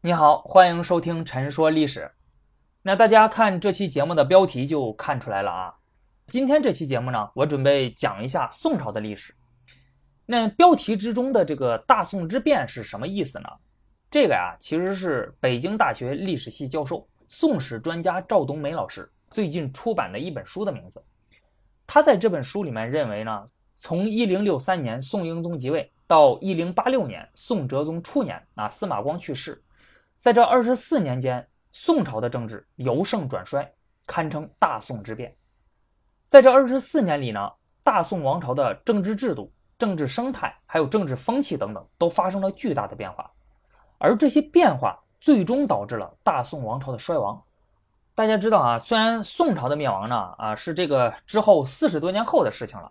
你好，欢迎收听《陈说历史》。那大家看这期节目的标题就看出来了啊。今天这期节目呢，我准备讲一下宋朝的历史。那标题之中的这个大宋之变是什么意思呢？这个呀，其实是北京大学历史系教授、宋史专家赵冬梅老师最近出版的一本书的名字。他在这本书里面认为呢，从一零六三年宋英宗即位到一零八六年宋哲宗初年啊，司马光去世。在这二十四年间，宋朝的政治由盛转衰，堪称大宋之变。在这二十四年里呢，大宋王朝的政治制度、政治生态，还有政治风气等等，都发生了巨大的变化。而这些变化最终导致了大宋王朝的衰亡。大家知道啊，虽然宋朝的灭亡呢，啊是这个之后四十多年后的事情了，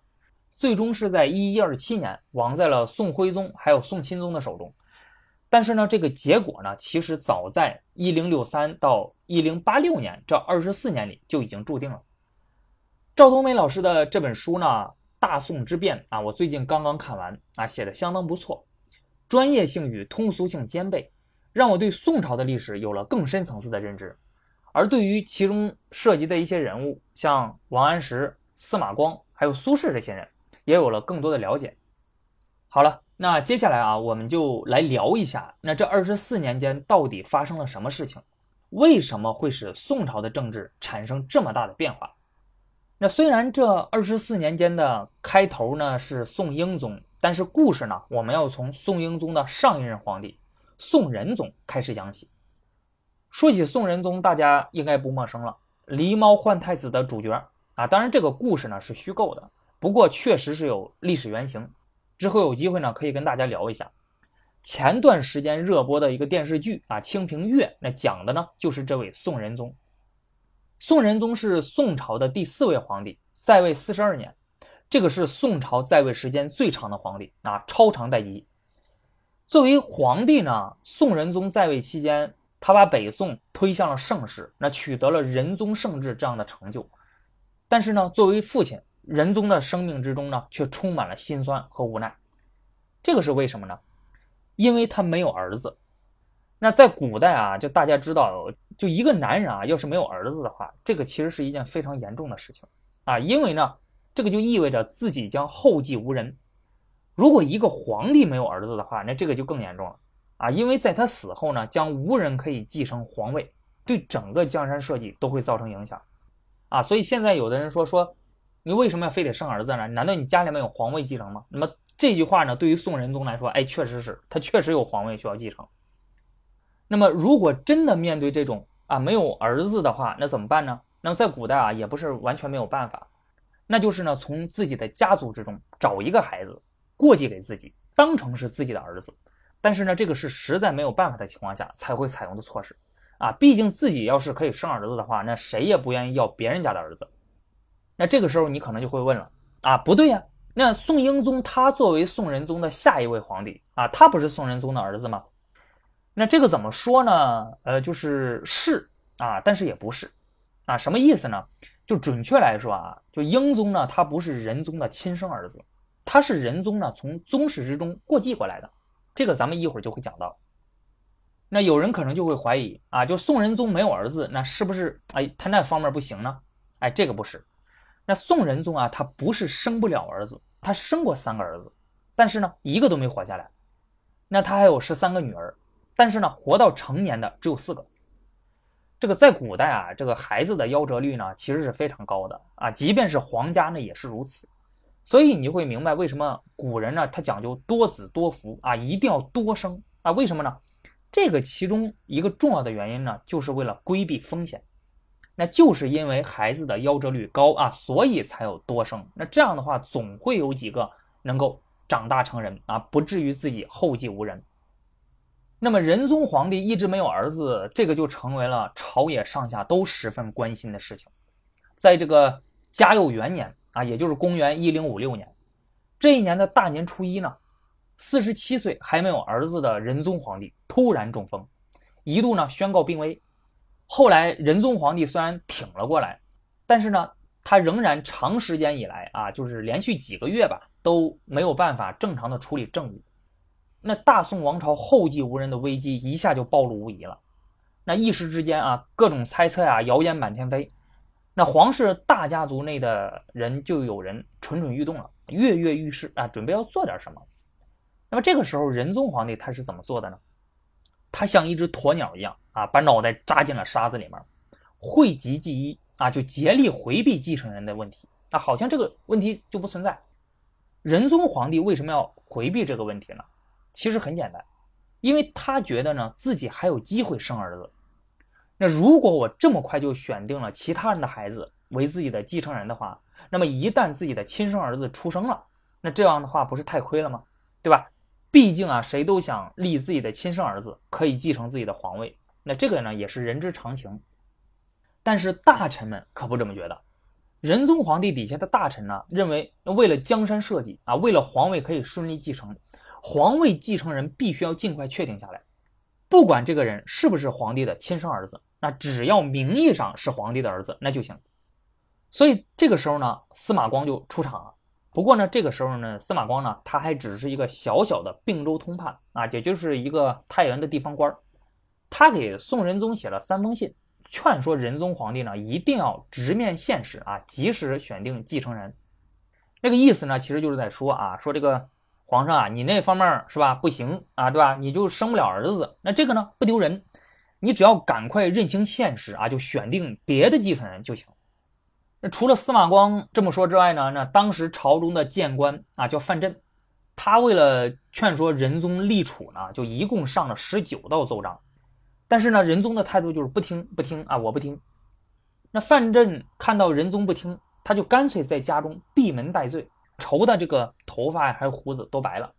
最终是在一一二七年亡在了宋徽宗还有宋钦宗的手中。但是呢，这个结果呢，其实早在一零六三到一零八六年这二十四年里就已经注定了。赵冬梅老师的这本书呢，《大宋之变》啊，我最近刚刚看完啊，写的相当不错，专业性与通俗性兼备，让我对宋朝的历史有了更深层次的认知，而对于其中涉及的一些人物，像王安石、司马光还有苏轼这些人，也有了更多的了解。好了。那接下来啊，我们就来聊一下，那这二十四年间到底发生了什么事情？为什么会使宋朝的政治产生这么大的变化？那虽然这二十四年间的开头呢是宋英宗，但是故事呢，我们要从宋英宗的上一任皇帝宋仁宗开始讲起。说起宋仁宗，大家应该不陌生了，《狸猫换太子》的主角啊。当然，这个故事呢是虚构的，不过确实是有历史原型。之后有机会呢，可以跟大家聊一下前段时间热播的一个电视剧啊，《清平乐》，那讲的呢就是这位宋仁宗。宋仁宗是宋朝的第四位皇帝，在位四十二年，这个是宋朝在位时间最长的皇帝啊，超长待机。作为皇帝呢，宋仁宗在位期间，他把北宋推向了盛世，那取得了仁宗盛治这样的成就。但是呢，作为父亲。仁宗的生命之中呢，却充满了心酸和无奈。这个是为什么呢？因为他没有儿子。那在古代啊，就大家知道，就一个男人啊，要是没有儿子的话，这个其实是一件非常严重的事情啊。因为呢，这个就意味着自己将后继无人。如果一个皇帝没有儿子的话，那这个就更严重了啊。因为在他死后呢，将无人可以继承皇位，对整个江山社稷都会造成影响啊。所以现在有的人说说。你为什么要非得生儿子呢？难道你家里面有皇位继承吗？那么这句话呢，对于宋仁宗来说，哎，确实是他确实有皇位需要继承。那么如果真的面对这种啊没有儿子的话，那怎么办呢？那么在古代啊，也不是完全没有办法，那就是呢从自己的家族之中找一个孩子过继给自己，当成是自己的儿子。但是呢，这个是实在没有办法的情况下才会采用的措施啊。毕竟自己要是可以生儿子的话，那谁也不愿意要别人家的儿子。那这个时候你可能就会问了啊，不对呀，那宋英宗他作为宋仁宗的下一位皇帝啊，他不是宋仁宗的儿子吗？那这个怎么说呢？呃，就是是啊，但是也不是啊，什么意思呢？就准确来说啊，就英宗呢，他不是仁宗的亲生儿子，他是仁宗呢从宗室之中过继过来的，这个咱们一会儿就会讲到。那有人可能就会怀疑啊，就宋仁宗没有儿子，那是不是哎他那方面不行呢？哎，这个不是。那宋仁宗啊，他不是生不了儿子，他生过三个儿子，但是呢，一个都没活下来。那他还有十三个女儿，但是呢，活到成年的只有四个。这个在古代啊，这个孩子的夭折率呢，其实是非常高的啊，即便是皇家呢，也是如此。所以你就会明白为什么古人呢，他讲究多子多福啊，一定要多生啊？为什么呢？这个其中一个重要的原因呢，就是为了规避风险。那就是因为孩子的夭折率高啊，所以才有多生。那这样的话，总会有几个能够长大成人啊，不至于自己后继无人。那么仁宗皇帝一直没有儿子，这个就成为了朝野上下都十分关心的事情。在这个嘉佑元年啊，也就是公元一零五六年，这一年的大年初一呢，四十七岁还没有儿子的仁宗皇帝突然中风，一度呢宣告病危。后来仁宗皇帝虽然挺了过来，但是呢，他仍然长时间以来啊，就是连续几个月吧，都没有办法正常的处理政务。那大宋王朝后继无人的危机一下就暴露无遗了。那一时之间啊，各种猜测呀，谣言满天飞。那皇室大家族内的人就有人蠢蠢欲动了，跃跃欲试啊，准备要做点什么。那么这个时候，仁宗皇帝他是怎么做的呢？他像一只鸵鸟一样啊，把脑袋扎进了沙子里面，讳疾忌医啊，就竭力回避继承人的问题。那好像这个问题就不存在。仁宗皇帝为什么要回避这个问题呢？其实很简单，因为他觉得呢自己还有机会生儿子。那如果我这么快就选定了其他人的孩子为自己的继承人的话，那么一旦自己的亲生儿子出生了，那这样的话不是太亏了吗？对吧？毕竟啊，谁都想立自己的亲生儿子可以继承自己的皇位，那这个呢也是人之常情。但是大臣们可不这么觉得。仁宗皇帝底下的大臣呢，认为为了江山社稷啊，为了皇位可以顺利继承，皇位继承人必须要尽快确定下来，不管这个人是不是皇帝的亲生儿子。那只要名义上是皇帝的儿子，那就行。所以这个时候呢，司马光就出场了。不过呢，这个时候呢，司马光呢，他还只是一个小小的并州通判啊，也就是一个太原的地方官儿他给宋仁宗写了三封信，劝说仁宗皇帝呢，一定要直面现实啊，及时选定继承人。那个意思呢，其实就是在说啊，说这个皇上啊，你那方面是吧，不行啊，对吧？你就生不了儿子，那这个呢，不丢人。你只要赶快认清现实啊，就选定别的继承人就行。那除了司马光这么说之外呢，那当时朝中的谏官啊叫范镇，他为了劝说仁宗立储呢，就一共上了十九道奏章。但是呢，仁宗的态度就是不听不听啊，我不听。那范镇看到仁宗不听，他就干脆在家中闭门待罪，愁的这个头发还有胡子都白了。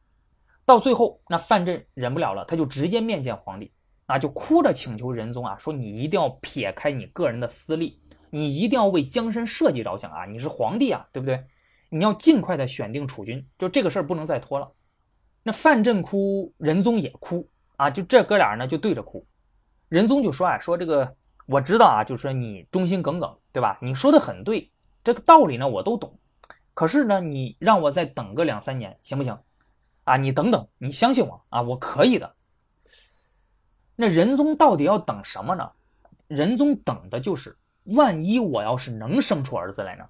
到最后，那范镇忍不了了，他就直接面见皇帝。啊，就哭着请求仁宗啊，说你一定要撇开你个人的私利，你一定要为江山社稷着想啊！你是皇帝啊，对不对？你要尽快的选定储君，就这个事儿不能再拖了。那范镇哭，仁宗也哭啊，就这哥俩呢就对着哭。仁宗就说啊，说这个我知道啊，就说你忠心耿耿，对吧？你说的很对，这个道理呢我都懂。可是呢，你让我再等个两三年行不行？啊，你等等，你相信我啊，我可以的。那仁宗到底要等什么呢？仁宗等的就是，万一我要是能生出儿子来呢？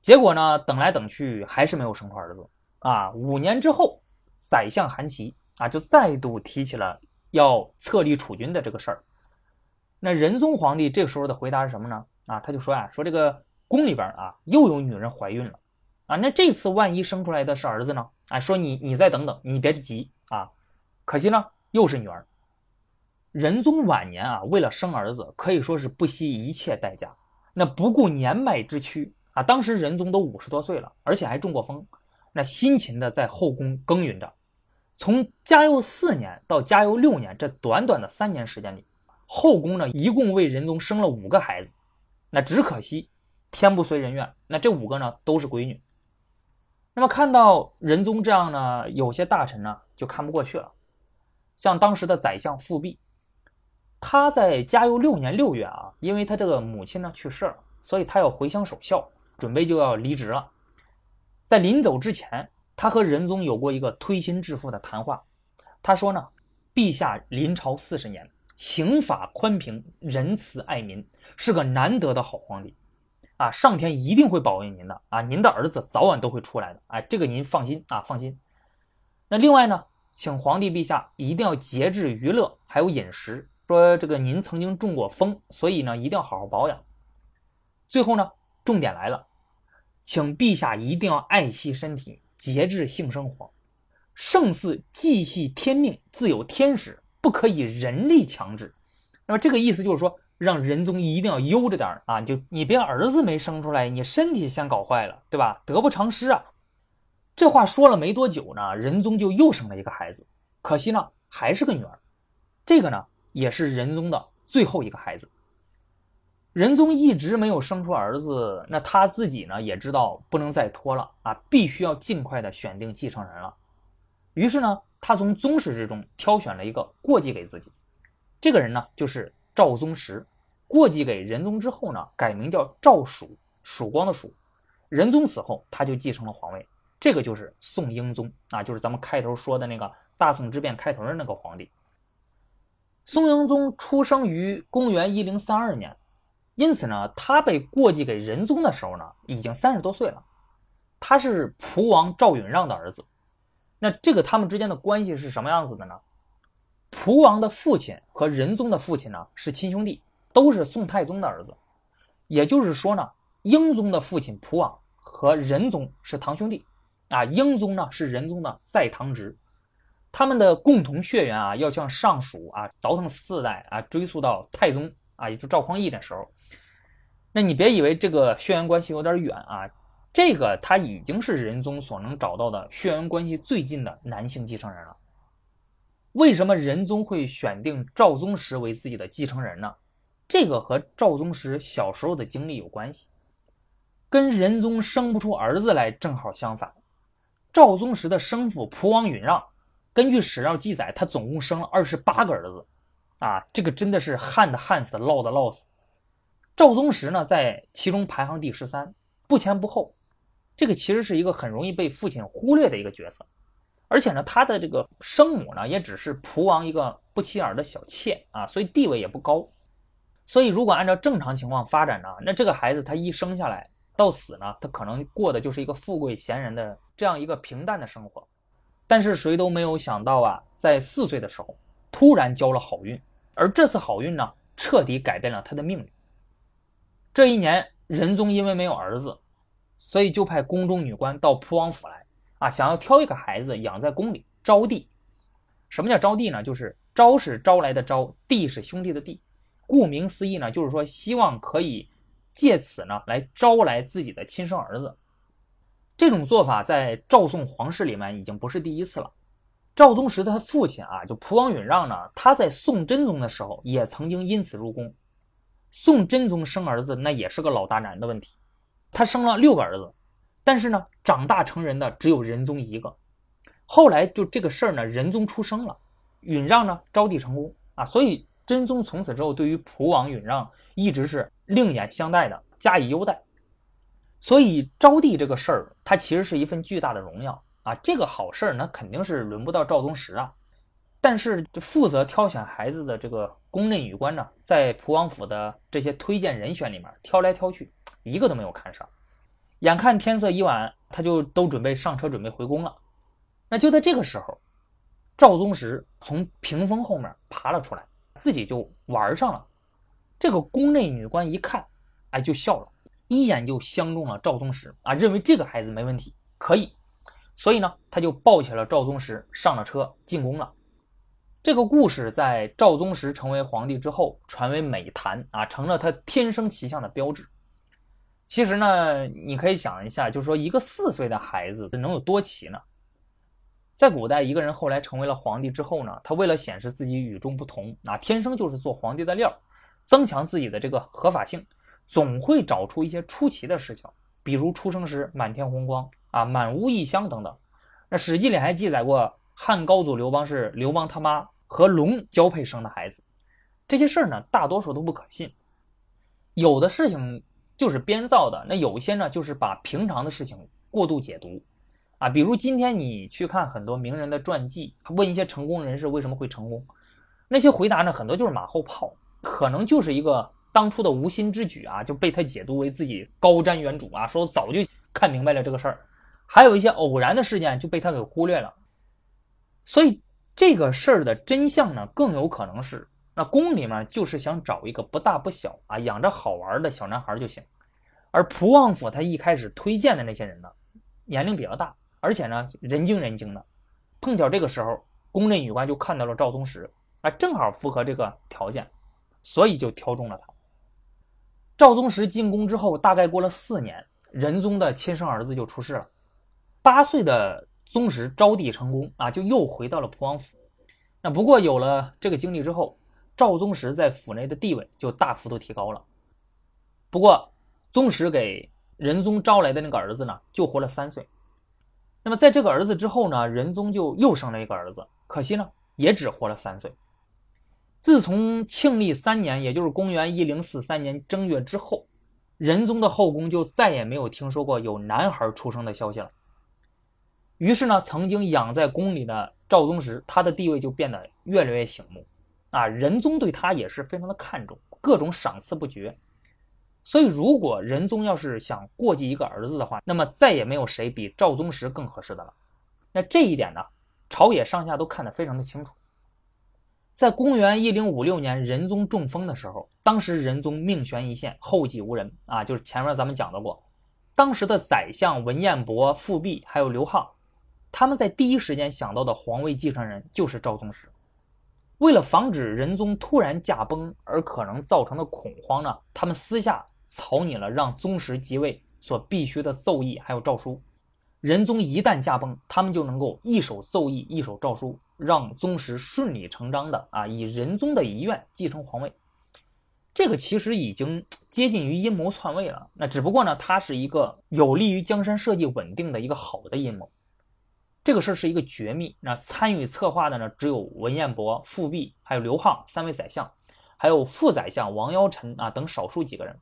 结果呢，等来等去还是没有生出儿子啊！五年之后，宰相韩琦啊就再度提起了要册立储君的这个事儿。那仁宗皇帝这个时候的回答是什么呢？啊，他就说啊，说这个宫里边啊又有女人怀孕了啊，那这次万一生出来的是儿子呢？啊，说你你再等等，你别急啊，可惜呢又是女儿。仁宗晚年啊，为了生儿子，可以说是不惜一切代价，那不顾年迈之躯啊。当时仁宗都五十多岁了，而且还中过风，那辛勤的在后宫耕耘着。从嘉佑四年到嘉佑六年这短短的三年时间里，后宫呢一共为仁宗生了五个孩子。那只可惜天不遂人愿，那这五个呢都是闺女。那么看到仁宗这样呢，有些大臣呢就看不过去了，像当时的宰相富弼。他在嘉佑六年六月啊，因为他这个母亲呢去世了，所以他要回乡守孝，准备就要离职了。在临走之前，他和仁宗有过一个推心置腹的谈话。他说呢：“陛下临朝四十年，刑法宽平，仁慈爱民，是个难得的好皇帝啊！上天一定会保佑您的啊！您的儿子早晚都会出来的，哎，这个您放心啊，放心。那另外呢，请皇帝陛下一定要节制娱乐，还有饮食。”说这个您曾经中过风，所以呢一定要好好保养。最后呢，重点来了，请陛下一定要爱惜身体，节制性生活。胜似既系天命，自有天时，不可以人力强制。那么这个意思就是说，让仁宗一定要悠着点啊，就你别儿子没生出来，你身体先搞坏了，对吧？得不偿失啊。这话说了没多久呢，仁宗就又生了一个孩子，可惜呢还是个女儿。这个呢。也是仁宗的最后一个孩子。仁宗一直没有生出儿子，那他自己呢也知道不能再拖了啊，必须要尽快的选定继承人了。于是呢，他从宗室之中挑选了一个过继给自己。这个人呢就是赵宗实，过继给仁宗之后呢，改名叫赵曙，曙光的曙。仁宗死后，他就继承了皇位，这个就是宋英宗啊，就是咱们开头说的那个大宋之变开头的那个皇帝。宋英宗出生于公元一零三二年，因此呢，他被过继给仁宗的时候呢，已经三十多岁了。他是蒲王赵允让的儿子。那这个他们之间的关系是什么样子的呢？蒲王的父亲和仁宗的父亲呢是亲兄弟，都是宋太宗的儿子。也就是说呢，英宗的父亲蒲王和仁宗是堂兄弟。啊，英宗呢是仁宗的在堂侄。他们的共同血缘啊，要向上蜀啊倒腾四代啊，追溯到太宗啊，也就赵匡胤的时候。那你别以为这个血缘关系有点远啊，这个他已经是仁宗所能找到的血缘关系最近的男性继承人了。为什么仁宗会选定赵宗实为自己的继承人呢？这个和赵宗实小时候的经历有关系，跟仁宗生不出儿子来正好相反。赵宗实的生父蒲王允让。根据史料记载，他总共生了二十八个儿子，啊，这个真的是旱的旱死，涝的涝死。赵宗实呢，在其中排行第十三，不前不后。这个其实是一个很容易被父亲忽略的一个角色，而且呢，他的这个生母呢，也只是蒲王一个不起眼的小妾啊，所以地位也不高。所以，如果按照正常情况发展呢，那这个孩子他一生下来到死呢，他可能过的就是一个富贵闲人的这样一个平淡的生活。但是谁都没有想到啊，在四岁的时候突然交了好运，而这次好运呢，彻底改变了他的命运。这一年，仁宗因为没有儿子，所以就派宫中女官到蒲王府来啊，想要挑一个孩子养在宫里招娣。什么叫招娣呢？就是招是招来的招，娣是兄弟的娣。顾名思义呢，就是说希望可以借此呢来招来自己的亲生儿子。这种做法在赵宋皇室里面已经不是第一次了。赵宗实的他父亲啊，就蒲王允让呢，他在宋真宗的时候也曾经因此入宫。宋真宗生儿子那也是个老大难的问题，他生了六个儿子，但是呢，长大成人的只有仁宗一个。后来就这个事儿呢，仁宗出生了，允让呢招弟成功啊，所以真宗从此之后对于蒲王允让一直是另眼相待的，加以优待。所以招弟这个事儿，它其实是一份巨大的荣耀啊！这个好事儿，那肯定是轮不到赵宗实啊。但是负责挑选孩子的这个宫内女官呢，在蒲王府的这些推荐人选里面挑来挑去，一个都没有看上。眼看天色已晚，他就都准备上车准备回宫了。那就在这个时候，赵宗实从屏风后面爬了出来，自己就玩上了。这个宫内女官一看，哎，就笑了。一眼就相中了赵宗实啊，认为这个孩子没问题，可以，所以呢，他就抱起了赵宗实上了车进宫了。这个故事在赵宗实成为皇帝之后传为美谈啊，成了他天生奇相的标志。其实呢，你可以想一下，就是说一个四岁的孩子能有多奇呢？在古代，一个人后来成为了皇帝之后呢，他为了显示自己与众不同啊，天生就是做皇帝的料，增强自己的这个合法性。总会找出一些出奇的事情，比如出生时满天红光啊，满屋异香等等。那《史记》里还记载过汉高祖刘邦是刘邦他妈和龙交配生的孩子。这些事儿呢，大多数都不可信，有的事情就是编造的，那有些呢，就是把平常的事情过度解读啊。比如今天你去看很多名人的传记，问一些成功人士为什么会成功，那些回答呢，很多就是马后炮，可能就是一个。当初的无心之举啊，就被他解读为自己高瞻远瞩啊，说早就看明白了这个事儿。还有一些偶然的事件就被他给忽略了。所以这个事儿的真相呢，更有可能是那宫里面就是想找一个不大不小啊，养着好玩的小男孩就行。而蒲王府他一开始推荐的那些人呢，年龄比较大，而且呢人精人精的。碰巧这个时候，宫内女官就看到了赵宗实啊，正好符合这个条件，所以就挑中了他。赵宗实进宫之后，大概过了四年，仁宗的亲生儿子就出世了。八岁的宗实招弟成功啊，就又回到了蒲王府。那不过有了这个经历之后，赵宗实在府内的地位就大幅度提高了。不过，宗实给仁宗招来的那个儿子呢，就活了三岁。那么在这个儿子之后呢，仁宗就又生了一个儿子，可惜呢，也只活了三岁。自从庆历三年，也就是公元一零四三年正月之后，仁宗的后宫就再也没有听说过有男孩出生的消息了。于是呢，曾经养在宫里的赵宗实他的地位就变得越来越醒目，啊，仁宗对他也是非常的看重，各种赏赐不绝。所以，如果仁宗要是想过继一个儿子的话，那么再也没有谁比赵宗实更合适的了。那这一点呢，朝野上下都看得非常的清楚。在公元一零五六年，仁宗中风的时候，当时仁宗命悬一线，后继无人啊，就是前面咱们讲到过，当时的宰相文彦博、富弼还有刘沆，他们在第一时间想到的皇位继承人就是赵宗实。为了防止仁宗突然驾崩而可能造成的恐慌呢，他们私下草拟了让宗实即位所必须的奏议还有诏书。仁宗一旦驾崩，他们就能够一手奏议，一手诏书，让宗实顺理成章的啊以仁宗的遗愿继承皇位。这个其实已经接近于阴谋篡位了。那只不过呢，它是一个有利于江山社稷稳定的一个好的阴谋。这个事儿是一个绝密，那参与策划的呢，只有文彦博、富弼，还有刘沆三位宰相，还有副宰相王尧臣啊等少数几个人。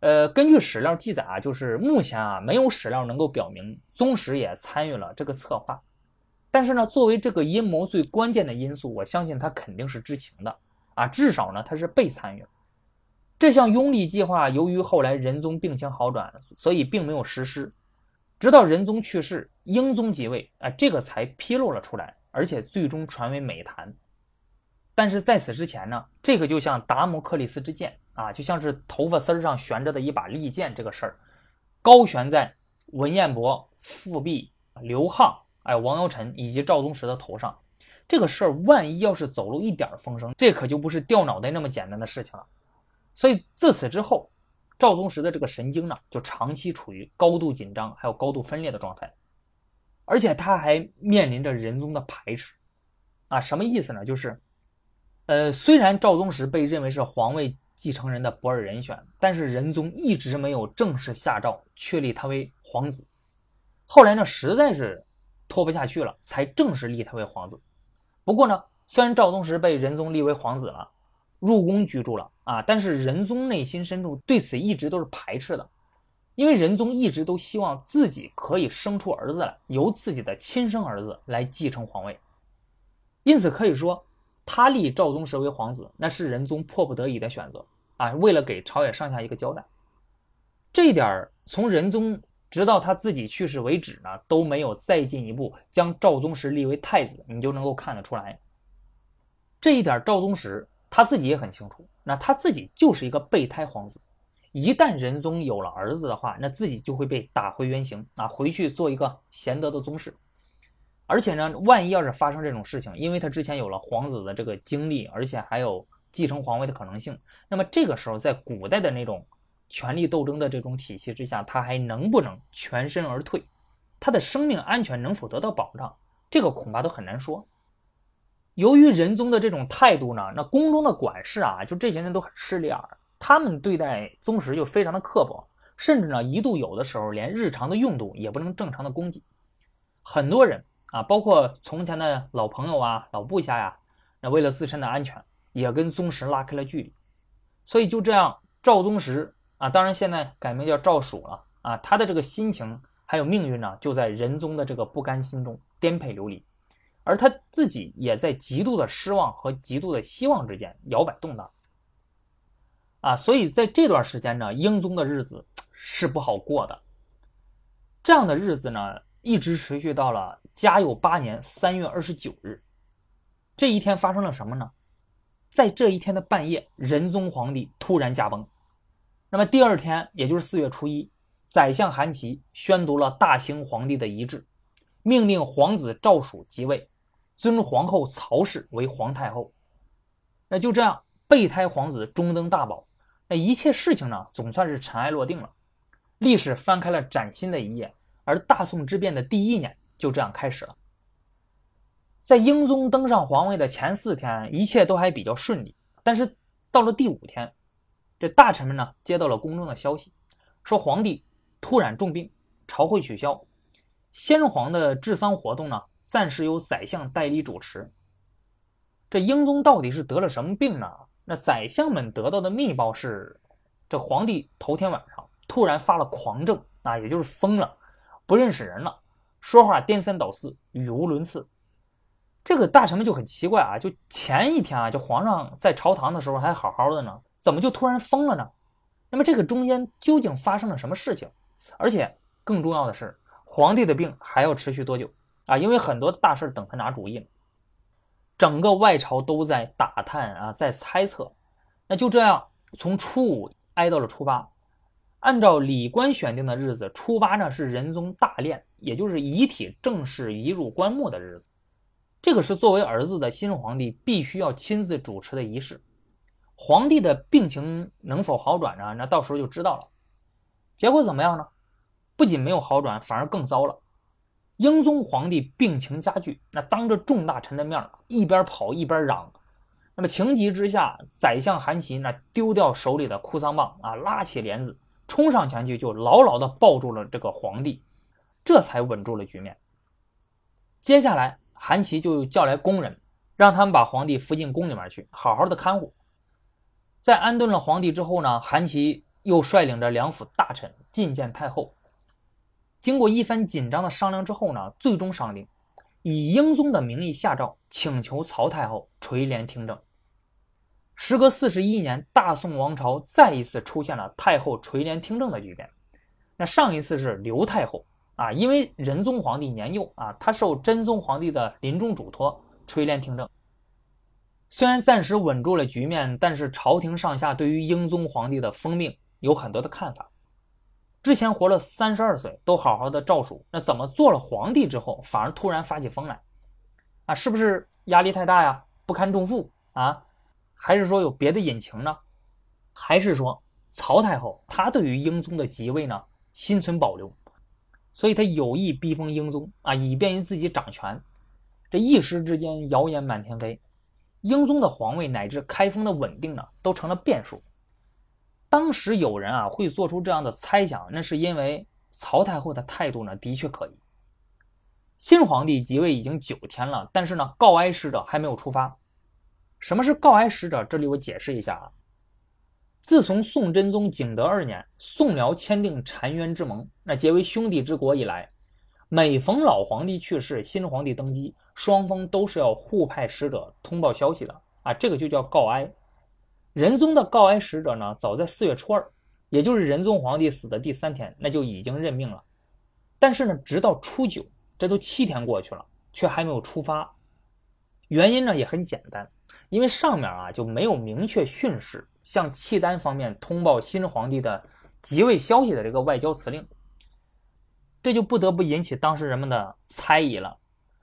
呃，根据史料记载啊，就是目前啊没有史料能够表明宗实也参与了这个策划。但是呢，作为这个阴谋最关键的因素，我相信他肯定是知情的啊，至少呢他是被参与了。这项拥立计划由于后来仁宗病情好转，所以并没有实施。直到仁宗去世，英宗即位，啊，这个才披露了出来，而且最终传为美谈。但是在此之前呢，这个就像达摩克里斯之剑啊，就像是头发丝儿上悬着的一把利剑，这个事儿高悬在文彦博、富弼、刘沆、哎王尧臣以及赵宗实的头上。这个事儿万一要是走漏一点风声，这可就不是掉脑袋那么简单的事情了。所以自此之后。赵宗实的这个神经呢，就长期处于高度紧张还有高度分裂的状态，而且他还面临着仁宗的排斥，啊，什么意思呢？就是，呃，虽然赵宗实被认为是皇位继承人的不二人选，但是仁宗一直没有正式下诏确立他为皇子。后来呢，实在是拖不下去了，才正式立他为皇子。不过呢，虽然赵宗实被仁宗立为皇子了。入宫居住了啊，但是仁宗内心深处对此一直都是排斥的，因为仁宗一直都希望自己可以生出儿子来，由自己的亲生儿子来继承皇位。因此可以说，他立赵宗实为皇子，那是仁宗迫不得已的选择啊，为了给朝野上下一个交代。这一点从仁宗直到他自己去世为止呢，都没有再进一步将赵宗实立为太子，你就能够看得出来。这一点赵宗实。他自己也很清楚，那他自己就是一个备胎皇子，一旦仁宗有了儿子的话，那自己就会被打回原形啊，回去做一个贤德的宗室。而且呢，万一要是发生这种事情，因为他之前有了皇子的这个经历，而且还有继承皇位的可能性，那么这个时候在古代的那种权力斗争的这种体系之下，他还能不能全身而退？他的生命安全能否得到保障？这个恐怕都很难说。由于仁宗的这种态度呢，那宫中的管事啊，就这些人都很势利眼，他们对待宗实就非常的刻薄，甚至呢一度有的时候连日常的用度也不能正常的供给。很多人啊，包括从前的老朋友啊、老部下呀，那为了自身的安全，也跟宗实拉开了距离。所以就这样，赵宗实啊，当然现在改名叫赵曙了啊，他的这个心情还有命运呢，就在仁宗的这个不甘心中颠沛流离。而他自己也在极度的失望和极度的希望之间摇摆动荡，啊，所以在这段时间呢，英宗的日子是不好过的。这样的日子呢，一直持续到了嘉佑八年三月二十九日。这一天发生了什么呢？在这一天的半夜，仁宗皇帝突然驾崩。那么第二天，也就是四月初一，宰相韩琦宣读了大兴皇帝的遗志，命令皇子赵曙即位。尊皇后曹氏为皇太后，那就这样，备胎皇子中登大宝，那一切事情呢，总算是尘埃落定了，历史翻开了崭新的一页，而大宋之变的第一年就这样开始了。在英宗登上皇位的前四天，一切都还比较顺利，但是到了第五天，这大臣们呢接到了宫中的消息，说皇帝突然重病，朝会取消，先皇的治丧活动呢。暂时由宰相代理主持。这英宗到底是得了什么病呢？那宰相们得到的密报是，这皇帝头天晚上突然发了狂症啊，也就是疯了，不认识人了，说话颠三倒四，语无伦次。这个大臣们就很奇怪啊，就前一天啊，就皇上在朝堂的时候还好好的呢，怎么就突然疯了呢？那么这个中间究竟发生了什么事情？而且更重要的是，皇帝的病还要持续多久啊？因为很多大事等他拿主意呢。整个外朝都在打探啊，在猜测。那就这样，从初五挨到了初八，按照礼官选定的日子，初八呢是仁宗大殓，也就是遗体正式移入棺木的日子。这个是作为儿子的新皇帝必须要亲自主持的仪式。皇帝的病情能否好转呢？那到时候就知道了。结果怎么样呢？不仅没有好转，反而更糟了。英宗皇帝病情加剧，那当着众大臣的面一边跑一边嚷。那么情急之下，宰相韩琦那丢掉手里的哭丧棒啊，拉起帘子冲上前去，就牢牢地抱住了这个皇帝，这才稳住了局面。接下来。韩琦就叫来宫人，让他们把皇帝扶进宫里面去，好好的看护。在安顿了皇帝之后呢，韩琦又率领着两府大臣觐见太后。经过一番紧张的商量之后呢，最终商定以英宗的名义下诏，请求曹太后垂帘听政。时隔四十一年，大宋王朝再一次出现了太后垂帘听政的局面。那上一次是刘太后。啊，因为仁宗皇帝年幼啊，他受真宗皇帝的临终嘱托垂帘听政。虽然暂时稳住了局面，但是朝廷上下对于英宗皇帝的封命有很多的看法。之前活了三十二岁，都好好的诏书，那怎么做了皇帝之后，反而突然发起疯来？啊，是不是压力太大呀？不堪重负啊？还是说有别的隐情呢？还是说曹太后她对于英宗的即位呢，心存保留？所以他有意逼封英宗啊，以便于自己掌权。这一时之间，谣言满天飞，英宗的皇位乃至开封的稳定呢，都成了变数。当时有人啊会做出这样的猜想，那是因为曹太后的态度呢的确可疑。新皇帝即位已经九天了，但是呢告哀使者还没有出发。什么是告哀使者？这里我解释一下啊。自从宋真宗景德二年，宋辽签订澶渊之盟，那结为兄弟之国以来，每逢老皇帝去世，新皇帝登基，双方都是要互派使者通报消息的啊，这个就叫告哀。仁宗的告哀使者呢，早在四月初二，也就是仁宗皇帝死的第三天，那就已经任命了。但是呢，直到初九，这都七天过去了，却还没有出发。原因呢也很简单，因为上面啊就没有明确训示。向契丹方面通报新皇帝的即位消息的这个外交辞令，这就不得不引起当时人们的猜疑了。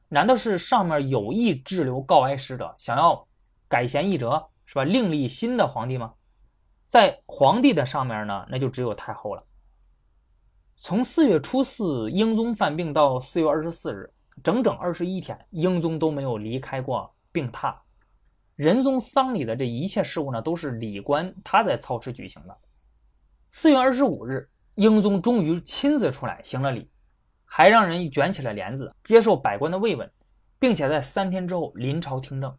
难道是上面有意滞留告哀使者，想要改弦易辙，是吧？另立新的皇帝吗？在皇帝的上面呢，那就只有太后了。从四月初四英宗犯病到四月二十四日，整整二十一天，英宗都没有离开过病榻。仁宗丧礼的这一切事务呢，都是礼官他在操持举行的。四月二十五日，英宗终于亲自出来行了礼，还让人卷起了帘子，接受百官的慰问，并且在三天之后临朝听政。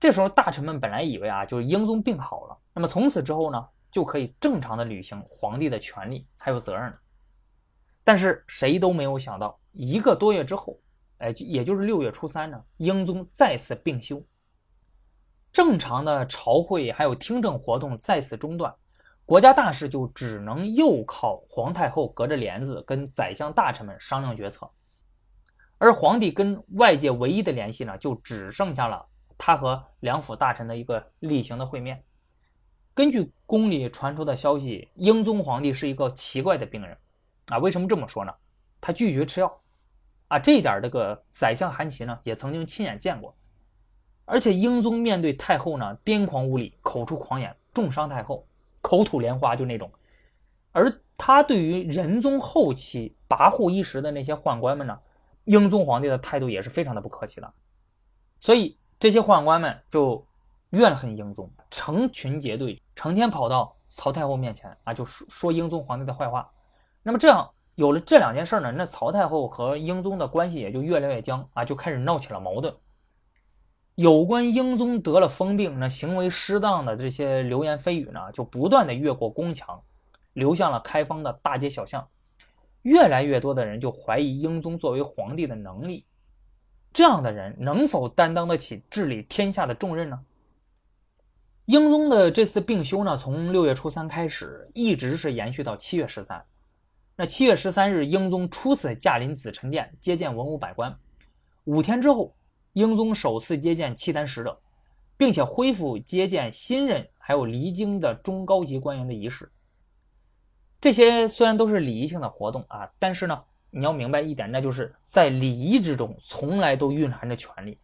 这时候，大臣们本来以为啊，就是英宗病好了，那么从此之后呢，就可以正常的履行皇帝的权利还有责任了。但是谁都没有想到，一个多月之后，哎，也就是六月初三呢，英宗再次病休。正常的朝会还有听政活动再次中断，国家大事就只能又靠皇太后隔着帘子跟宰相大臣们商量决策，而皇帝跟外界唯一的联系呢，就只剩下了他和两府大臣的一个例行的会面。根据宫里传出的消息，英宗皇帝是一个奇怪的病人，啊，为什么这么说呢？他拒绝吃药，啊，这一点这个宰相韩琦呢也曾经亲眼见过。而且英宗面对太后呢，癫狂无礼，口出狂言，重伤太后，口吐莲花，就那种。而他对于仁宗后期跋扈一时的那些宦官们呢，英宗皇帝的态度也是非常的不客气的。所以这些宦官们就怨恨英宗，成群结队，成天跑到曹太后面前啊，就说说英宗皇帝的坏话。那么这样有了这两件事呢，那曹太后和英宗的关系也就越来越僵啊，就开始闹起了矛盾。有关英宗得了疯病，那行为失当的这些流言蜚语呢，就不断的越过宫墙，流向了开封的大街小巷。越来越多的人就怀疑英宗作为皇帝的能力。这样的人能否担当得起治理天下的重任呢？英宗的这次病休呢，从六月初三开始，一直是延续到七月十三。那七月十三日，英宗初次驾临紫宸殿接见文武百官。五天之后，英宗首次接见契丹使者，并且恢复接见新任还有离京的中高级官员的仪式。这些虽然都是礼仪性的活动啊，但是呢，你要明白一点，那就是在礼仪之中，从来都蕴含着权力。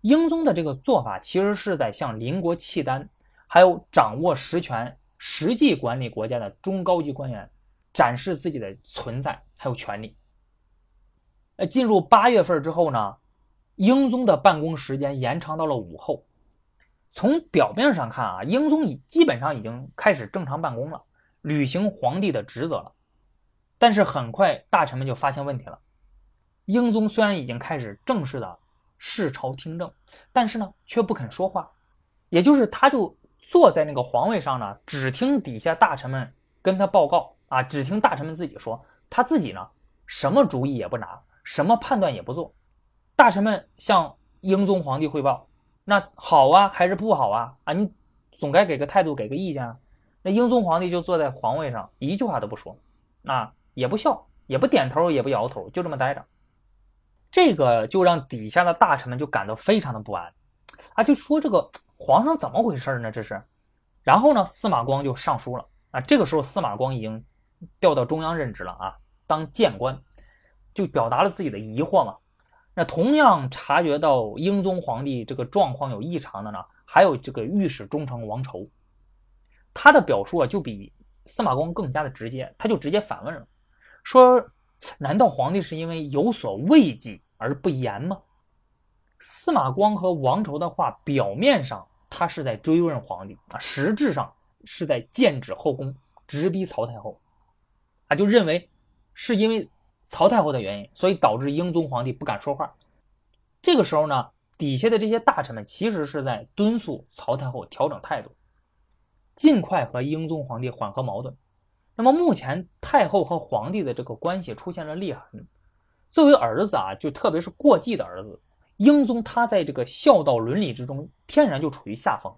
英宗的这个做法，其实是在向邻国契丹，还有掌握实权、实际管理国家的中高级官员。展示自己的存在还有权利。呃，进入八月份之后呢，英宗的办公时间延长到了午后。从表面上看啊，英宗已基本上已经开始正常办公了，履行皇帝的职责了。但是很快，大臣们就发现问题了。英宗虽然已经开始正式的视朝听政，但是呢，却不肯说话，也就是他就坐在那个皇位上呢，只听底下大臣们跟他报告。啊，只听大臣们自己说，他自己呢，什么主意也不拿，什么判断也不做。大臣们向英宗皇帝汇报，那好啊，还是不好啊？啊，你总该给个态度，给个意见啊。那英宗皇帝就坐在皇位上，一句话都不说，啊，也不笑，也不点头，也不摇头，就这么待着。这个就让底下的大臣们就感到非常的不安，啊，就说这个皇上怎么回事呢？这是。然后呢，司马光就上书了，啊，这个时候司马光已经。调到中央任职了啊，当谏官，就表达了自己的疑惑嘛。那同样察觉到英宗皇帝这个状况有异常的呢，还有这个御史中丞王稠，他的表述啊就比司马光更加的直接，他就直接反问了，说：难道皇帝是因为有所畏忌而不言吗？司马光和王稠的话，表面上他是在追问皇帝啊，实质上是在剑指后宫，直逼曹太后。啊，就认为是因为曹太后的原因，所以导致英宗皇帝不敢说话。这个时候呢，底下的这些大臣们其实是在敦促曹太后调整态度，尽快和英宗皇帝缓和矛盾。那么目前太后和皇帝的这个关系出现了裂痕。作为儿子啊，就特别是过继的儿子，英宗他在这个孝道伦理之中天然就处于下风，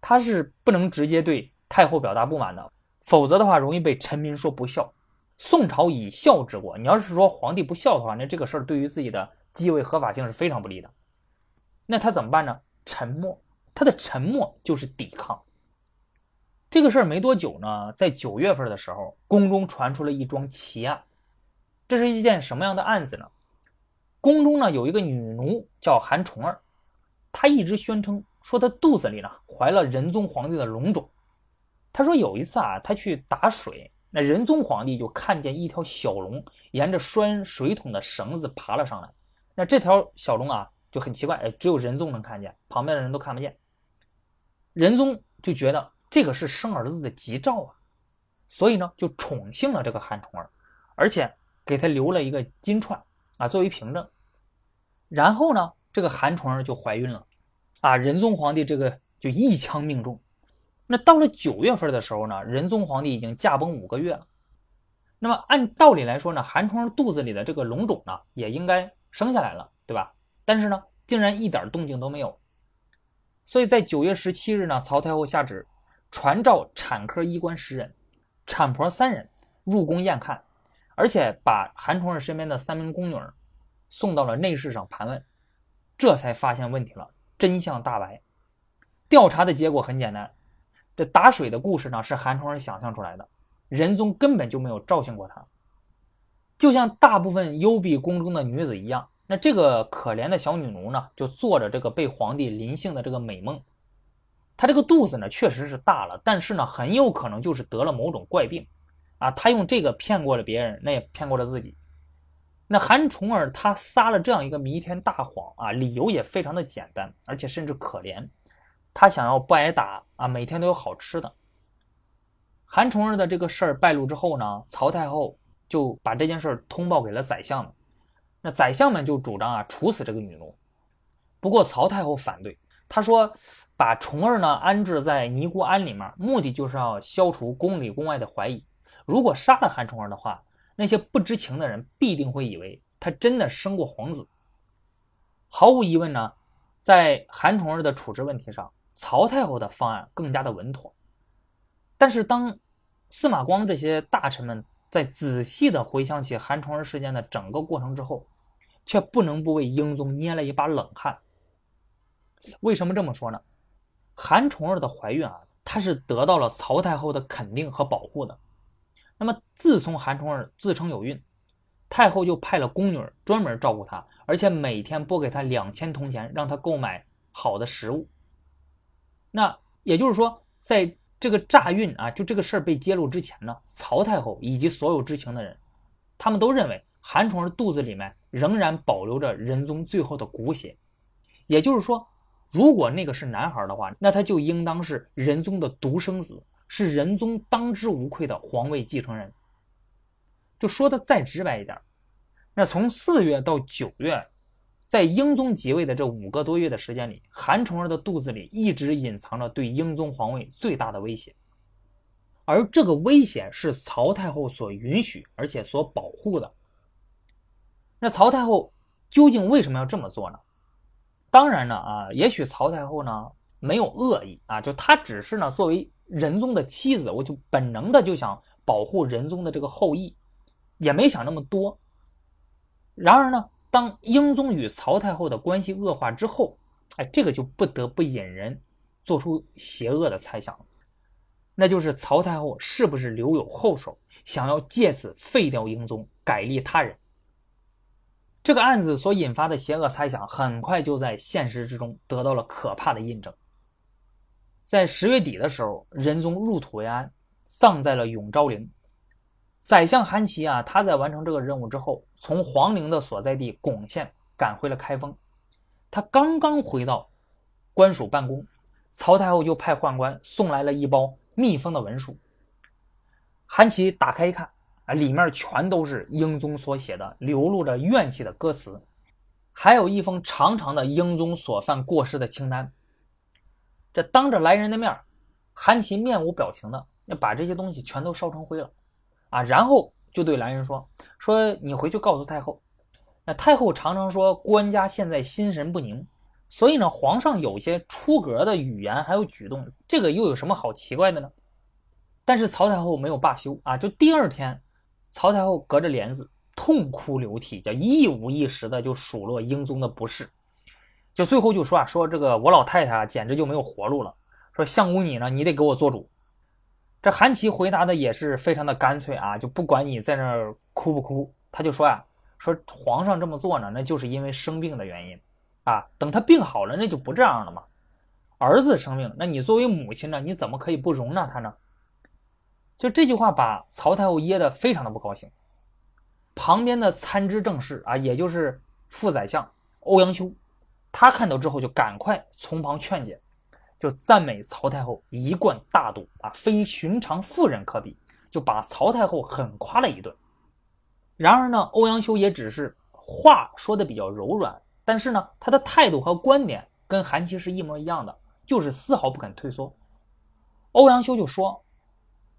他是不能直接对太后表达不满的。否则的话，容易被臣民说不孝。宋朝以孝治国，你要是说皇帝不孝的话，那这个事儿对于自己的继位合法性是非常不利的。那他怎么办呢？沉默，他的沉默就是抵抗。这个事儿没多久呢，在九月份的时候，宫中传出了一桩奇案。这是一件什么样的案子呢？宫中呢有一个女奴叫韩重儿，她一直宣称说她肚子里呢怀了仁宗皇帝的龙种。他说有一次啊，他去打水，那仁宗皇帝就看见一条小龙沿着拴水桶的绳子爬了上来。那这条小龙啊就很奇怪，只有仁宗能看见，旁边的人都看不见。仁宗就觉得这个是生儿子的吉兆啊，所以呢就宠幸了这个韩重儿，而且给他留了一个金串啊作为凭证。然后呢，这个韩重儿就怀孕了，啊，仁宗皇帝这个就一枪命中。那到了九月份的时候呢，仁宗皇帝已经驾崩五个月了。那么按道理来说呢，韩重儿肚子里的这个龙种呢，也应该生下来了，对吧？但是呢，竟然一点动静都没有。所以在九月十七日呢，曹太后下旨传召产科医官十人、产婆三人入宫验看，而且把韩重儿身边的三名宫女送到了内室上盘问，这才发现问题了，真相大白。调查的结果很简单。这打水的故事呢，是韩重儿想象出来的，仁宗根本就没有召醒过他。就像大部分幽闭宫中的女子一样，那这个可怜的小女奴呢，就做着这个被皇帝临幸的这个美梦。她这个肚子呢，确实是大了，但是呢，很有可能就是得了某种怪病啊。她用这个骗过了别人，那也骗过了自己。那韩重儿他撒了这样一个弥天大谎啊，理由也非常的简单，而且甚至可怜。他想要不挨打啊，每天都有好吃的。韩重儿的这个事儿败露之后呢，曹太后就把这件事儿通报给了宰相们。那宰相们就主张啊处死这个女奴。不过曹太后反对，他说把重儿呢安置在尼姑庵里面，目的就是要消除宫里宫外的怀疑。如果杀了韩重儿的话，那些不知情的人必定会以为他真的生过皇子。毫无疑问呢，在韩重儿的处置问题上，曹太后的方案更加的稳妥。但是当司马光这些大臣们在仔细的回想起韩重儿事件的整个过程之后，却不能不为英宗捏了一把冷汗。为什么这么说呢？韩重儿的怀孕啊，她是得到了曹太后的肯定和保护的。那么自从韩重儿自称有孕，太后就派了宫女专门照顾她，而且每天拨给她两千铜钱，让她购买好的食物。那也就是说，在这个诈孕啊，就这个事儿被揭露之前呢，曹太后以及所有知情的人，他们都认为韩重儿肚子里面仍然保留着仁宗最后的骨血，也就是说。如果那个是男孩的话，那他就应当是仁宗的独生子，是仁宗当之无愧的皇位继承人。就说的再直白一点，那从四月到九月，在英宗即位的这五个多月的时间里，韩重儿的肚子里一直隐藏着对英宗皇位最大的威胁，而这个危险是曹太后所允许而且所保护的。那曹太后究竟为什么要这么做呢？当然呢，啊，也许曹太后呢没有恶意啊，就她只是呢作为仁宗的妻子，我就本能的就想保护仁宗的这个后裔，也没想那么多。然而呢，当英宗与曹太后的关系恶化之后，哎，这个就不得不引人做出邪恶的猜想，那就是曹太后是不是留有后手，想要借此废掉英宗，改立他人。这个案子所引发的邪恶猜想，很快就在现实之中得到了可怕的印证。在十月底的时候，仁宗入土为安，葬在了永昭陵。宰相韩琦啊，他在完成这个任务之后，从皇陵的所在地巩县赶回了开封。他刚刚回到官署办公，曹太后就派宦官送来了一包密封的文书。韩琦打开一看。啊，里面全都是英宗所写的流露着怨气的歌词，还有一封长长的英宗所犯过失的清单。这当着来人的面，韩琦面无表情的要把这些东西全都烧成灰了，啊，然后就对来人说：“说你回去告诉太后，那太后常常说官家现在心神不宁，所以呢，皇上有些出格的语言还有举动，这个又有什么好奇怪的呢？”但是曹太后没有罢休啊，就第二天。曹太后隔着帘子痛哭流涕，叫一五一十的就数落英宗的不是，就最后就说啊，说这个我老太太啊简直就没有活路了。说相公你呢，你得给我做主。这韩琦回答的也是非常的干脆啊，就不管你在那儿哭不哭，他就说呀，说皇上这么做呢，那就是因为生病的原因啊，等他病好了，那就不这样了嘛。儿子生病，那你作为母亲呢，你怎么可以不容纳他呢？就这句话把曹太后噎得非常的不高兴。旁边的参知政事啊，也就是副宰相欧阳修，他看到之后就赶快从旁劝解，就赞美曹太后一贯大度啊，非寻常妇人可比，就把曹太后狠夸了一顿。然而呢，欧阳修也只是话说的比较柔软，但是呢，他的态度和观点跟韩琦是一模一样的，就是丝毫不肯退缩。欧阳修就说。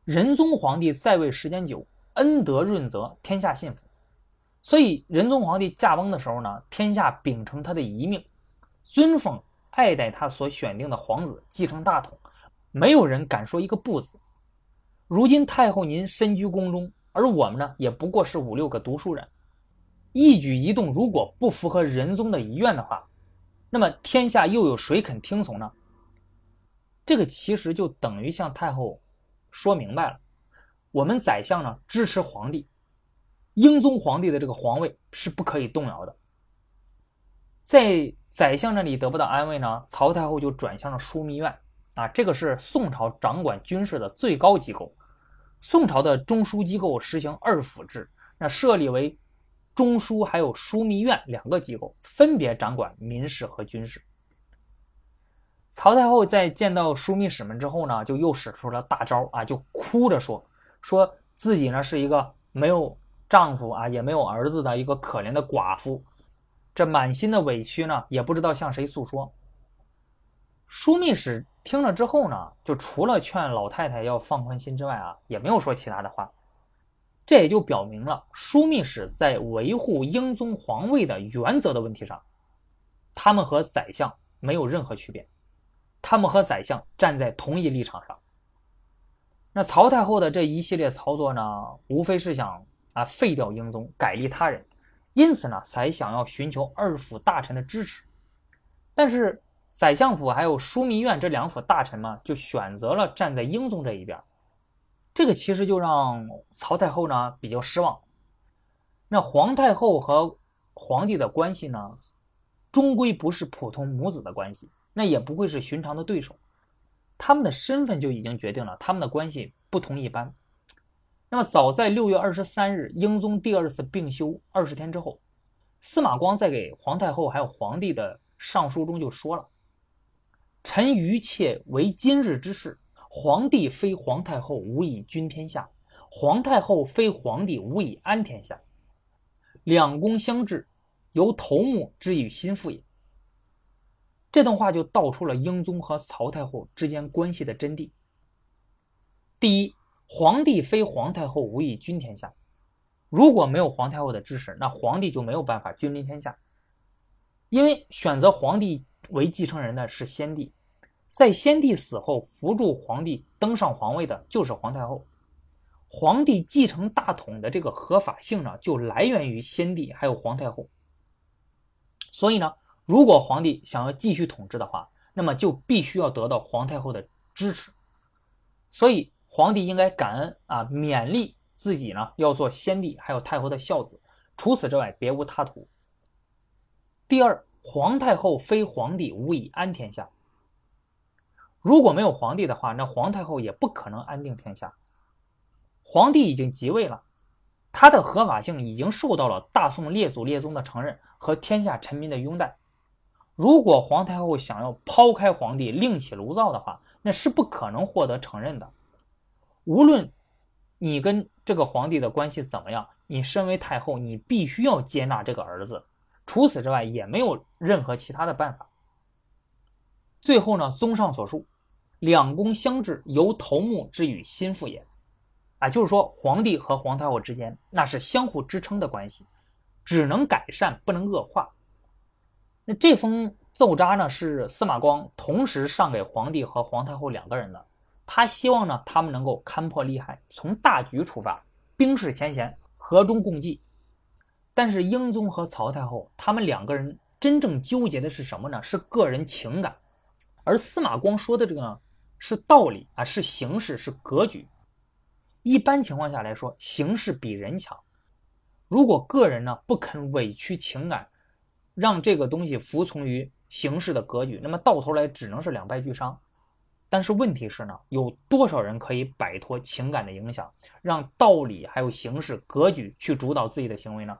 仁宗皇帝在位时间久，恩德润泽，天下信服。所以仁宗皇帝驾崩的时候呢，天下秉承他的遗命，尊奉爱戴他所选定的皇子继承大统，没有人敢说一个不字。如今太后您身居宫中，而我们呢，也不过是五六个读书人，一举一动如果不符合仁宗的遗愿的话，那么天下又有谁肯听从呢？这个其实就等于向太后。说明白了，我们宰相呢支持皇帝，英宗皇帝的这个皇位是不可以动摇的。在宰相那里得不到安慰呢，曹太后就转向了枢密院啊，这个是宋朝掌管军事的最高机构。宋朝的中枢机构实行二府制，那设立为中枢还有枢密院两个机构，分别掌管民事和军事。曹太后在见到枢密使们之后呢，就又使出了大招啊，就哭着说，说自己呢是一个没有丈夫啊，也没有儿子的一个可怜的寡妇，这满心的委屈呢，也不知道向谁诉说。枢密使听了之后呢，就除了劝老太太要放宽心之外啊，也没有说其他的话。这也就表明了枢密使在维护英宗皇位的原则的问题上，他们和宰相没有任何区别，他们和宰相站在同一立场上。那曹太后的这一系列操作呢，无非是想啊废掉英宗，改立他人，因此呢，才想要寻求二府大臣的支持。但是宰相府还有枢密院这两府大臣嘛，就选择了站在英宗这一边。这个其实就让曹太后呢比较失望。那皇太后和皇帝的关系呢，终归不是普通母子的关系，那也不会是寻常的对手。他们的身份就已经决定了他们的关系不同一般。那么，早在六月二十三日，英宗第二次病休二十天之后，司马光在给皇太后还有皇帝的上书中就说了：“臣愚切为今日之事，皇帝非皇太后，无以君天下；皇太后非皇帝，无以安天下。两宫相治，由头目之与心腹也。”这段话就道出了英宗和曹太后之间关系的真谛。第一，皇帝非皇太后，无以君天下。如果没有皇太后的支持，那皇帝就没有办法君临天下。因为选择皇帝为继承人的是先帝，在先帝死后扶助皇帝登上皇位的就是皇太后。皇帝继承大统的这个合法性呢，就来源于先帝还有皇太后。所以呢。如果皇帝想要继续统治的话，那么就必须要得到皇太后的支持。所以皇帝应该感恩啊，勉励自己呢要做先帝还有太后的孝子。除此之外，别无他途。第二，皇太后非皇帝，无以安天下。如果没有皇帝的话，那皇太后也不可能安定天下。皇帝已经即位了，他的合法性已经受到了大宋列祖列宗的承认和天下臣民的拥戴。如果皇太后想要抛开皇帝另起炉灶的话，那是不可能获得承认的。无论你跟这个皇帝的关系怎么样，你身为太后，你必须要接纳这个儿子。除此之外，也没有任何其他的办法。最后呢，综上所述，两宫相治，由头目之与心腹也。啊，就是说皇帝和皇太后之间那是相互支撑的关系，只能改善，不能恶化。那这封奏札呢，是司马光同时上给皇帝和皇太后两个人的。他希望呢，他们能够勘破利害，从大局出发，冰释前嫌，和衷共济。但是英宗和曹太后他们两个人真正纠结的是什么呢？是个人情感。而司马光说的这个呢，是道理啊，是形势，是格局。一般情况下来说，形势比人强。如果个人呢不肯委屈情感，让这个东西服从于形势的格局，那么到头来只能是两败俱伤。但是问题是呢，有多少人可以摆脱情感的影响，让道理还有形势格局去主导自己的行为呢？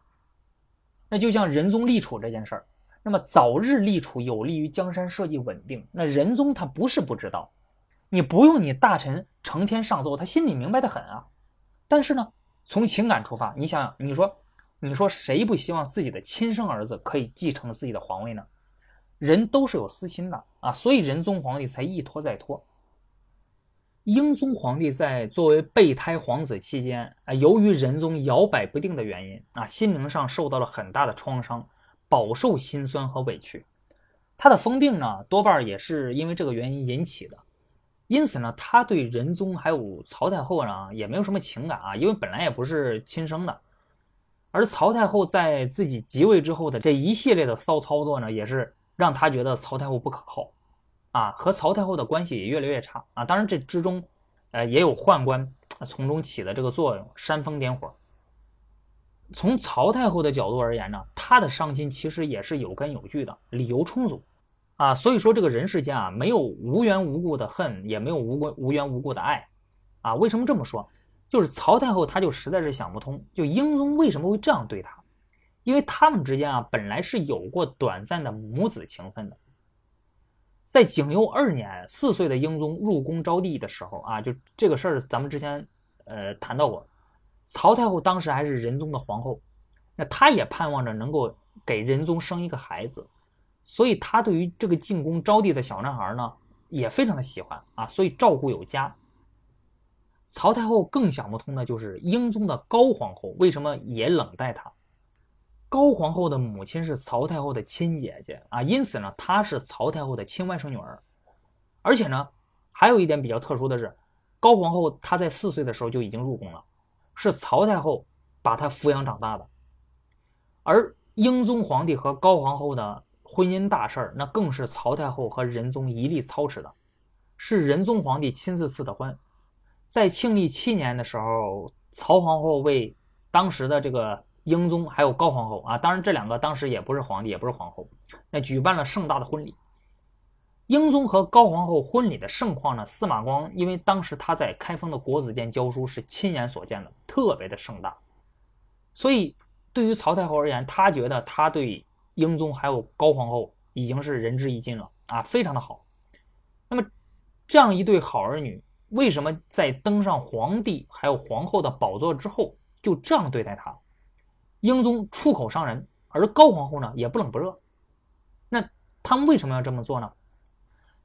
那就像仁宗立储这件事儿，那么早日立储有利于江山社稷稳定。那仁宗他不是不知道，你不用你大臣成天上奏，他心里明白的很啊。但是呢，从情感出发，你想想，你说。你说谁不希望自己的亲生儿子可以继承自己的皇位呢？人都是有私心的啊，所以仁宗皇帝才一拖再拖。英宗皇帝在作为备胎皇子期间啊，由于仁宗摇摆不定的原因啊，心灵上受到了很大的创伤，饱受心酸和委屈。他的疯病呢，多半也是因为这个原因引起的。因此呢，他对仁宗还有曹太后呢，也没有什么情感啊，因为本来也不是亲生的。而曹太后在自己即位之后的这一系列的骚操作呢，也是让他觉得曹太后不可靠，啊，和曹太后的关系也越来越差啊。当然这之中，呃，也有宦官从中起的这个作用，煽风点火。从曹太后的角度而言呢，她的伤心其实也是有根有据的，理由充足，啊，所以说这个人世间啊，没有无缘无故的恨，也没有无无缘无故的爱，啊，为什么这么说？就是曹太后，她就实在是想不通，就英宗为什么会这样对她，因为他们之间啊本来是有过短暂的母子情分的。在景佑二年，四岁的英宗入宫招娣的时候啊，就这个事儿咱们之前呃谈到过，曹太后当时还是仁宗的皇后，那她也盼望着能够给仁宗生一个孩子，所以她对于这个进宫招娣的小男孩呢也非常的喜欢啊，所以照顾有加。曹太后更想不通的就是英宗的高皇后为什么也冷待她。高皇后的母亲是曹太后的亲姐姐啊，因此呢，她是曹太后的亲外甥女儿。而且呢，还有一点比较特殊的是，高皇后她在四岁的时候就已经入宫了，是曹太后把她抚养长大的。而英宗皇帝和高皇后的婚姻大事儿，那更是曹太后和仁宗一力操持的，是仁宗皇帝亲自赐的婚。在庆历七年的时候，曹皇后为当时的这个英宗还有高皇后啊，当然这两个当时也不是皇帝，也不是皇后，那举办了盛大的婚礼。英宗和高皇后婚礼的盛况呢，司马光因为当时他在开封的国子监教书，是亲眼所见的，特别的盛大。所以对于曹太后而言，她觉得他对英宗还有高皇后已经是仁至义尽了啊，非常的好。那么这样一对好儿女，为什么在登上皇帝还有皇后的宝座之后就这样对待他？英宗出口伤人，而高皇后呢也不冷不热。那他们为什么要这么做呢？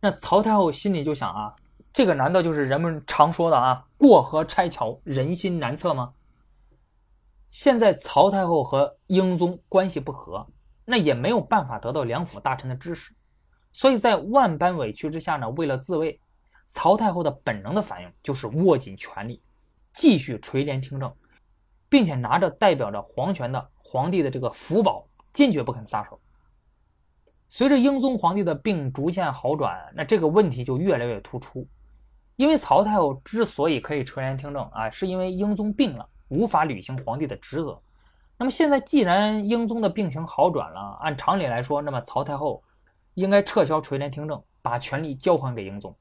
那曹太后心里就想啊，这个难道就是人们常说的啊“过河拆桥，人心难测”吗？现在曹太后和英宗关系不和，那也没有办法得到两府大臣的支持，所以在万般委屈之下呢，为了自卫，曹太后的本能的反应就是握紧权力，继续垂帘听政，并且拿着代表着皇权的皇帝的这个福宝，坚决不肯撒手。随着英宗皇帝的病逐渐好转，那这个问题就越来越突出。因为曹太后之所以可以垂帘听政啊，是因为英宗病了，无法履行皇帝的职责。那么现在既然英宗的病情好转了，按常理来说，那么曹太后应该撤销垂帘听政，把权力交还给英宗。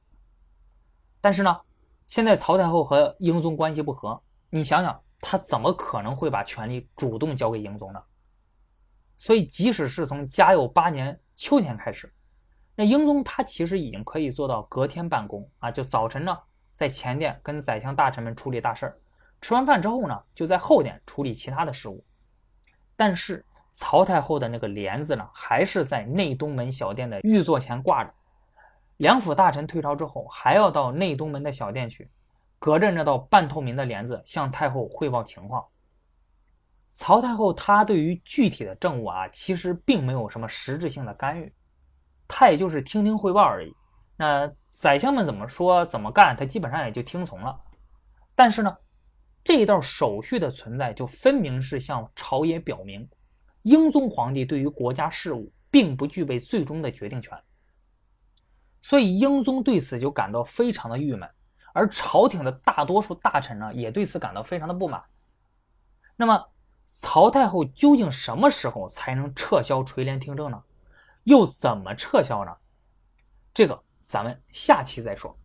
但是呢，现在曹太后和英宗关系不和，你想想，他怎么可能会把权力主动交给英宗呢？所以，即使是从嘉佑八年。秋天开始，那英宗他其实已经可以做到隔天办公啊，就早晨呢在前殿跟宰相大臣们处理大事儿，吃完饭之后呢就在后殿处理其他的事务。但是曹太后的那个帘子呢，还是在内东门小殿的御座前挂着。两府大臣退朝之后，还要到内东门的小殿去，隔着那道半透明的帘子向太后汇报情况。曹太后她对于具体的政务啊，其实并没有什么实质性的干预，她也就是听听汇报而已。那宰相们怎么说怎么干，她基本上也就听从了。但是呢，这一道手续的存在，就分明是向朝野表明，英宗皇帝对于国家事务并不具备最终的决定权。所以英宗对此就感到非常的郁闷，而朝廷的大多数大臣呢，也对此感到非常的不满。那么。曹太后究竟什么时候才能撤销垂帘听政呢？又怎么撤销呢？这个咱们下期再说。